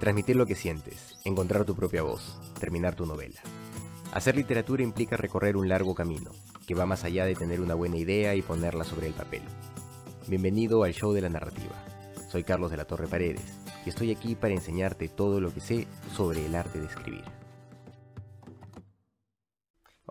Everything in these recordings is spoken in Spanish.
Transmitir lo que sientes, encontrar tu propia voz, terminar tu novela. Hacer literatura implica recorrer un largo camino, que va más allá de tener una buena idea y ponerla sobre el papel. Bienvenido al show de la narrativa. Soy Carlos de la Torre Paredes y estoy aquí para enseñarte todo lo que sé sobre el arte de escribir.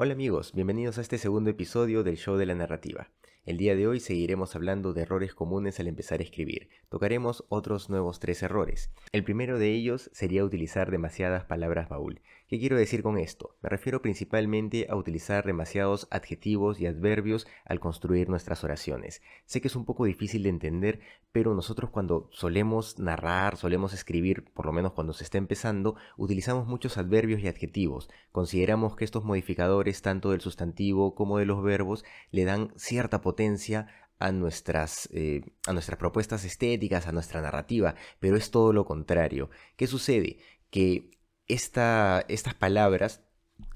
Hola amigos, bienvenidos a este segundo episodio del show de la narrativa. El día de hoy seguiremos hablando de errores comunes al empezar a escribir. Tocaremos otros nuevos tres errores. El primero de ellos sería utilizar demasiadas palabras baúl. ¿Qué quiero decir con esto? Me refiero principalmente a utilizar demasiados adjetivos y adverbios al construir nuestras oraciones. Sé que es un poco difícil de entender, pero nosotros cuando solemos narrar, solemos escribir, por lo menos cuando se está empezando, utilizamos muchos adverbios y adjetivos. Consideramos que estos modificadores, tanto del sustantivo como de los verbos, le dan cierta potencia a nuestras, eh, a nuestras propuestas estéticas, a nuestra narrativa, pero es todo lo contrario. ¿Qué sucede? Que estas palabras,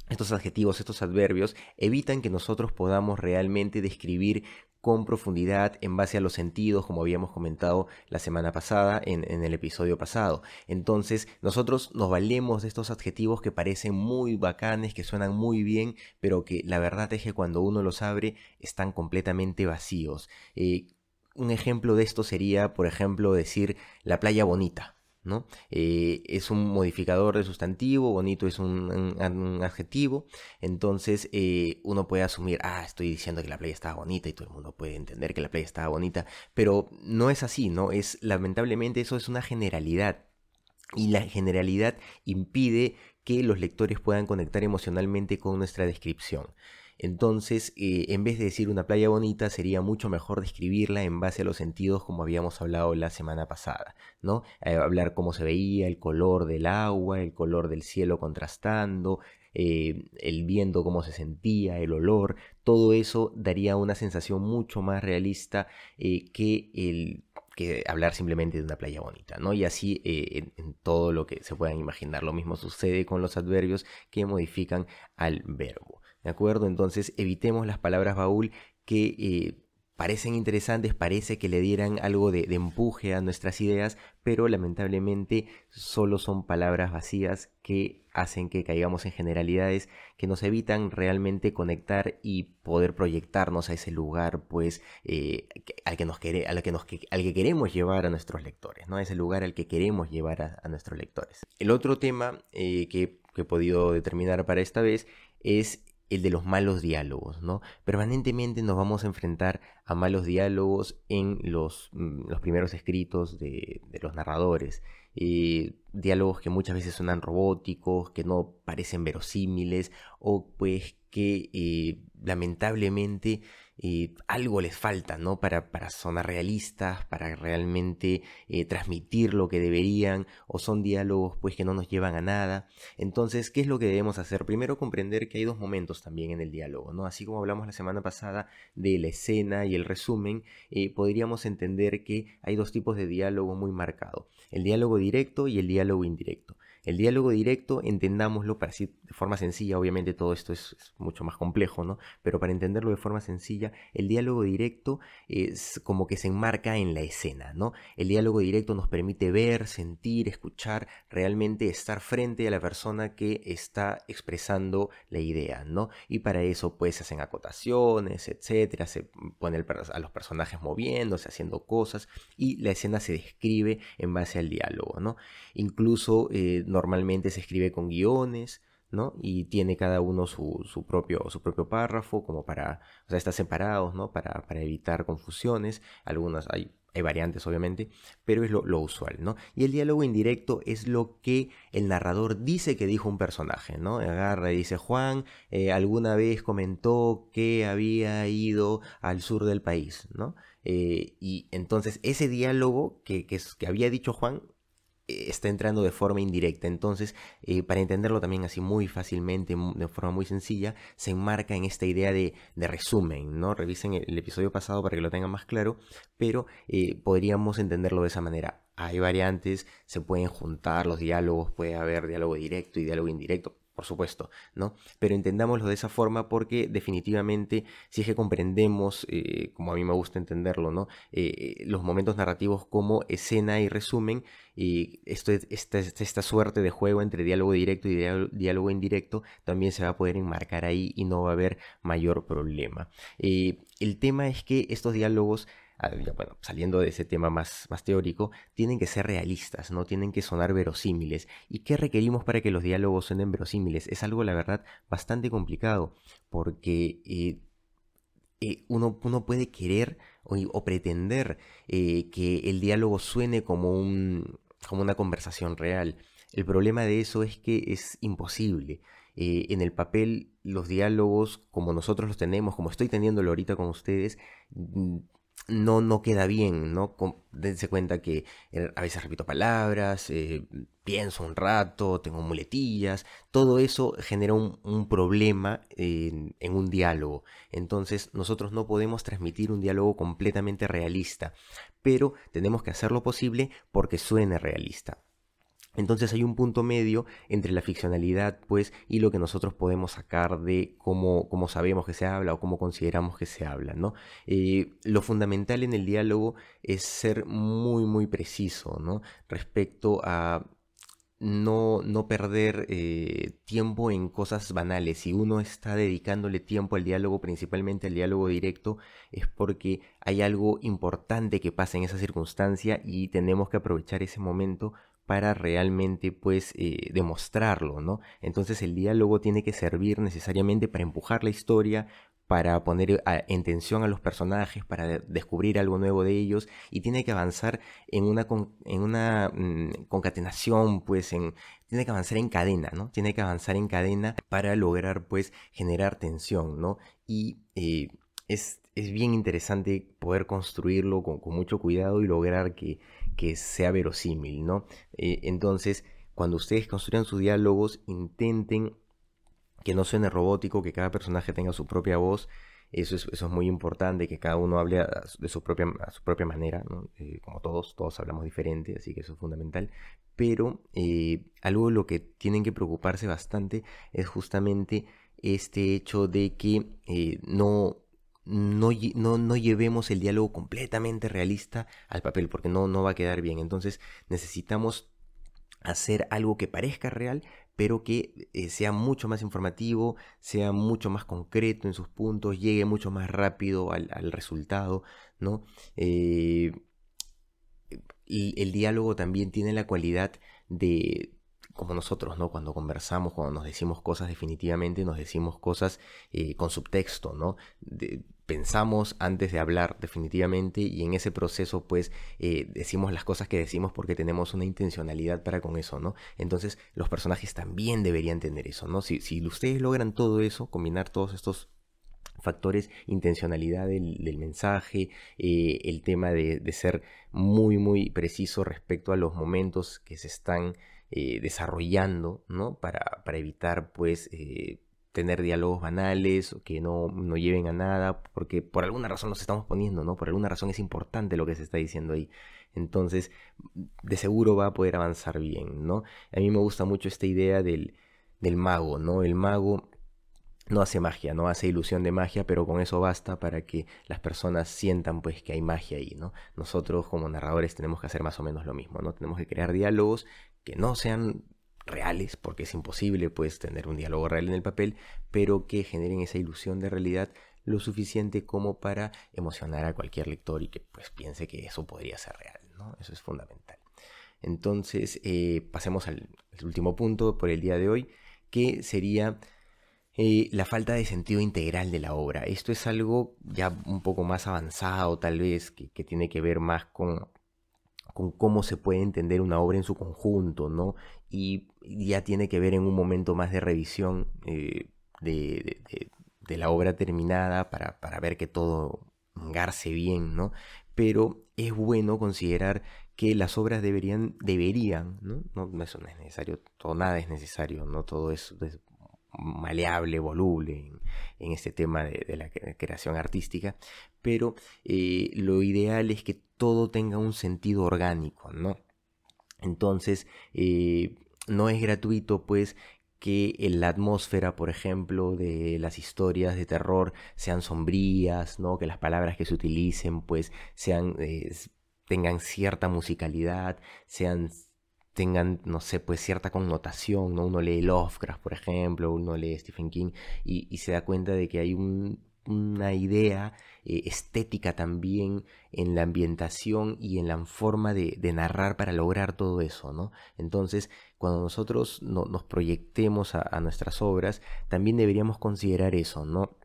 estos adjetivos, estos adverbios, evitan que nosotros podamos realmente describir con profundidad en base a los sentidos, como habíamos comentado la semana pasada en, el episodio pasado. Entonces, nosotros nos valemos de estos adjetivos que parecen muy bacanes, que suenan muy bien, pero que la verdad es que cuando uno los abre están completamente vacíos. Eh, un ejemplo de esto sería, por ejemplo, decir la playa bonita. ¿No? Eh, es un modificador de sustantivo, bonito es un, adjetivo, entonces eh, uno puede asumir, ah, estoy diciendo que la playa estaba bonita y todo el mundo puede entender que la playa estaba bonita, pero no es así, ¿no? Es lamentablemente eso es una generalidad y la generalidad impide que los lectores puedan conectar emocionalmente con nuestra descripción. Entonces, eh, en vez de decir una playa bonita, sería mucho mejor describirla en base a los sentidos como habíamos hablado la semana pasada, ¿no? Eh, hablar cómo se veía, el color del agua, el color del cielo contrastando, eh, el viento cómo se sentía, el olor, todo eso daría una sensación mucho más realista que el que hablar simplemente de una playa bonita, ¿no? Y así en, en, todo lo que se puedan imaginar. Lo mismo sucede con los adverbios que modifican al verbo. ¿De acuerdo? Entonces evitemos las palabras baúl que eh, parecen interesantes, parece que le dieran algo de, empuje a nuestras ideas, pero lamentablemente solo son palabras vacías que hacen que caigamos en generalidades que nos evitan realmente conectar y poder proyectarnos a ese lugar, pues, eh, al, que nos al, que nos, al que queremos llevar a nuestros lectores, ¿no? A ese lugar al que queremos llevar a, nuestros lectores. El otro tema eh, que he podido determinar para esta vez es el de los malos diálogos, ¿no? Permanentemente nos vamos a enfrentar a malos diálogos en los, mm, los primeros escritos de, los narradores. Eh, diálogos que muchas veces suenan robóticos, que no parecen verosímiles o pues que eh, lamentablemente algo les falta, ¿no? Para, para sonar realistas, para realmente eh, transmitir lo que deberían, o son diálogos pues que no nos llevan a nada. Entonces, ¿qué es lo que debemos hacer? Primero comprender que hay dos momentos también en el diálogo, ¿no? Así como hablamos la semana pasada de la escena y el resumen, eh, podríamos entender que hay dos tipos de diálogo muy marcado, el diálogo directo y el diálogo indirecto. El diálogo directo, entendámoslo para así de forma sencilla, obviamente todo esto es, mucho más complejo, ¿no? Pero para entenderlo de forma sencilla, el diálogo directo es como que se enmarca en la escena, ¿no? El diálogo directo nos permite ver, sentir, escuchar, realmente estar frente a la persona que está expresando la idea, ¿no? Y para eso pues se hacen acotaciones, etcétera, se pone a los personajes moviéndose, haciendo cosas y la escena se describe en base al diálogo, ¿no? Incluso eh, normalmente se escribe con guiones, ¿no? Y tiene cada uno su, propio, su propio párrafo, como para, o sea, está separados, ¿no? Para, para evitar confusiones. Algunas hay, hay variantes, obviamente, pero es lo, usual, ¿no? Y el diálogo indirecto es lo que el narrador dice que dijo un personaje, ¿no? Agarra y dice, Juan eh, alguna vez comentó que había ido al sur del país, ¿no? Eh, y entonces ese diálogo que, que, que había dicho Juan está entrando de forma indirecta. Entonces, eh, para entenderlo también así muy fácilmente, de forma muy sencilla, se enmarca en esta idea de, resumen, ¿no? Revisen el, episodio pasado para que lo tengan más claro, pero eh, podríamos entenderlo de esa manera. Hay variantes, se pueden juntar los diálogos, puede haber diálogo directo y diálogo indirecto. Por supuesto, ¿no? Pero entendámoslo de esa forma porque definitivamente si es que comprendemos, eh, como a mí me gusta entenderlo, ¿no? Eh, los momentos narrativos como escena y resumen, y esto, esta, esta suerte de juego entre diálogo directo y diálogo indirecto también se va a poder enmarcar ahí y no va a haber mayor problema. Eh, el tema es que estos diálogos bueno, saliendo de ese tema más, más teórico, tienen que ser realistas, no tienen que sonar verosímiles. ¿Y qué requerimos para que los diálogos suenen verosímiles? Es algo, la verdad, bastante complicado, porque eh, eh, uno, uno, puede querer o, pretender eh, que el diálogo suene como, un, como una conversación real. El problema de eso es que es imposible. en el papel, los diálogos, como nosotros los tenemos, como estoy teniéndolo ahorita con ustedes, no, no queda bien, ¿no? Dense cuenta que eh, a veces repito palabras, eh, pienso un rato, tengo muletillas, todo eso genera un, problema en, en, un diálogo. Entonces nosotros no podemos transmitir un diálogo completamente realista, pero tenemos que hacer lo posible porque suene realista. Entonces hay un punto medio entre la ficcionalidad, pues, y lo que nosotros podemos sacar de cómo, cómo sabemos que se habla o cómo consideramos que se habla, ¿no? Eh, lo fundamental en el diálogo es ser muy, muy preciso, ¿no? Respecto a no, no perder eh, tiempo en cosas banales. Si uno está dedicándole tiempo al diálogo, principalmente al diálogo directo, es porque hay algo importante que pasa en esa circunstancia y tenemos que aprovechar ese momento para realmente pues eh, demostrarlo, ¿no? Entonces el diálogo tiene que servir necesariamente para empujar la historia, para poner en tensión a los personajes, para descubrir algo nuevo de ellos y tiene que avanzar en una, en una mm, concatenación, pues en, tiene que avanzar en cadena, ¿no? Tiene que avanzar en cadena para lograr pues generar tensión, ¿no? Y eh, es, bien interesante poder construirlo con mucho cuidado y lograr que que sea verosímil, ¿no? Eh, entonces, cuando ustedes construyan sus diálogos, intenten que no suene robótico, que cada personaje tenga su propia voz. Eso es, eso es muy importante, que cada uno hable de su propia, su propia manera. Eh, como todos, todos hablamos diferente, así que eso es fundamental. Pero eh, algo de lo que tienen que preocuparse bastante es justamente este hecho de que no, no, no, llevemos el diálogo completamente realista al papel, porque no, no va a quedar bien. Entonces necesitamos hacer algo que parezca real, pero que eh, sea mucho más informativo, sea mucho más concreto en sus puntos, llegue mucho más rápido al, resultado, ¿no? Eh, el diálogo también tiene la cualidad de como nosotros, ¿no? Cuando conversamos, cuando nos decimos cosas, definitivamente nos decimos cosas eh, con subtexto, ¿no? Pensamos antes de hablar definitivamente y en ese proceso pues eh, decimos las cosas que decimos porque tenemos una intencionalidad para con eso, ¿no? Entonces los personajes también deberían tener eso, ¿no? Si, si ustedes logran todo eso, combinar todos estos factores, intencionalidad del, mensaje, eh, el tema de, de, ser muy, muy preciso respecto a los momentos que se están eh, desarrollando, ¿no? Para, para evitar, pues, tener diálogos banales o que no, no, lleven a nada, porque por alguna razón nos estamos poniendo, ¿no? Por alguna razón es importante lo que se está diciendo ahí. Entonces, de seguro va a poder avanzar bien, ¿no? A mí me gusta mucho esta idea del, del mago, ¿no? El mago no hace magia, no hace ilusión de magia, pero con eso basta para que las personas sientan pues que hay magia ahí, ¿no? Nosotros como narradores tenemos que hacer más o menos lo mismo, ¿no? Tenemos que crear diálogos que no sean reales, porque es imposible pues tener un diálogo real en el papel, pero que generen esa ilusión de realidad lo suficiente como para emocionar a cualquier lector y que pues piense que eso podría ser real, ¿no? Eso es fundamental. Entonces, eh, pasemos al, último punto por el día de hoy, que sería eh, la falta de sentido integral de la obra. Esto es algo ya un poco más avanzado, tal vez, que, que tiene que ver más con con cómo se puede entender una obra en su conjunto, ¿no? Y ya tiene que ver en un momento más de revisión eh, de, la obra terminada para, ver que todo engarce bien, ¿no? Pero es bueno considerar que las obras deberían, deberían, ¿no? no eso no es necesario, todo nada es necesario, ¿no? Todo es, maleable, voluble en, este tema de, la creación artística, pero eh, lo ideal es que todo tenga un sentido orgánico, ¿no? Entonces, eh, no es gratuito, pues, que la atmósfera, por ejemplo, de las historias de terror sean sombrías, ¿no? Que las palabras que se utilicen, pues, sean, eh, tengan cierta musicalidad, sean tengan, no sé, pues cierta connotación, ¿no? Uno lee Lovecraft, por ejemplo, uno lee Stephen King y, se da cuenta de que hay una idea eh, estética también en la ambientación y en la forma de, narrar para lograr todo eso, ¿no? Entonces, cuando nosotros nos proyectemos a, a nuestras obras, también deberíamos considerar eso, ¿no?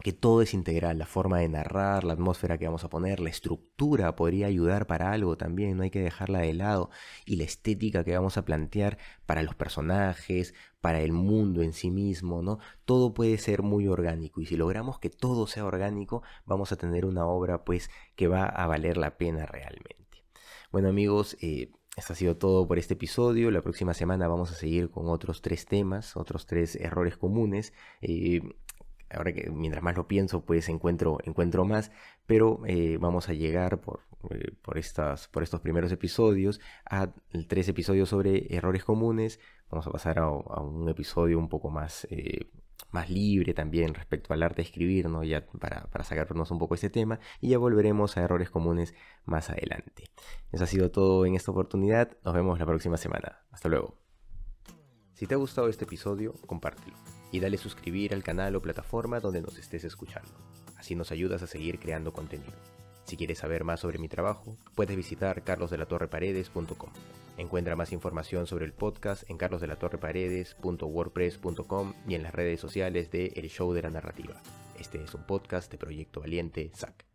Que todo es integral, la forma de narrar, la atmósfera que vamos a poner, la estructura podría ayudar para algo también, no hay que dejarla de lado, y la estética que vamos a plantear para los personajes, para el mundo en sí mismo, ¿no? Todo puede ser muy orgánico y si logramos que todo sea orgánico, vamos a tener una obra pues que va a valer la pena realmente. Bueno amigos, eh, esto ha sido todo por este episodio. La próxima semana vamos a seguir con otros tres temas, otros tres errores comunes. Eh, ahora que mientras más lo pienso, pues encuentro, encuentro más, pero eh, vamos a llegar por, eh, por, estas, por estos primeros episodios a tres episodios sobre errores comunes. Vamos a pasar a, un episodio un poco más, eh, más libre también respecto al arte de escribir, ¿no? ya para, para sacarnos un poco este tema, y ya volveremos a errores comunes más adelante. Eso ha sido todo en esta oportunidad. Nos vemos la próxima semana. Hasta luego. Si te ha gustado este episodio, compártelo y dale suscribir al canal o plataforma donde nos estés escuchando. Así nos ayudas a seguir creando contenido. Si quieres saber más sobre mi trabajo, puedes visitar carlosdelatorreparedes.com. Encuentra más información sobre el podcast en carlosdelatorreparedes.wordpress.com y en las redes sociales de El Show de la Narrativa. Este es un podcast de Proyecto Valiente, SAC.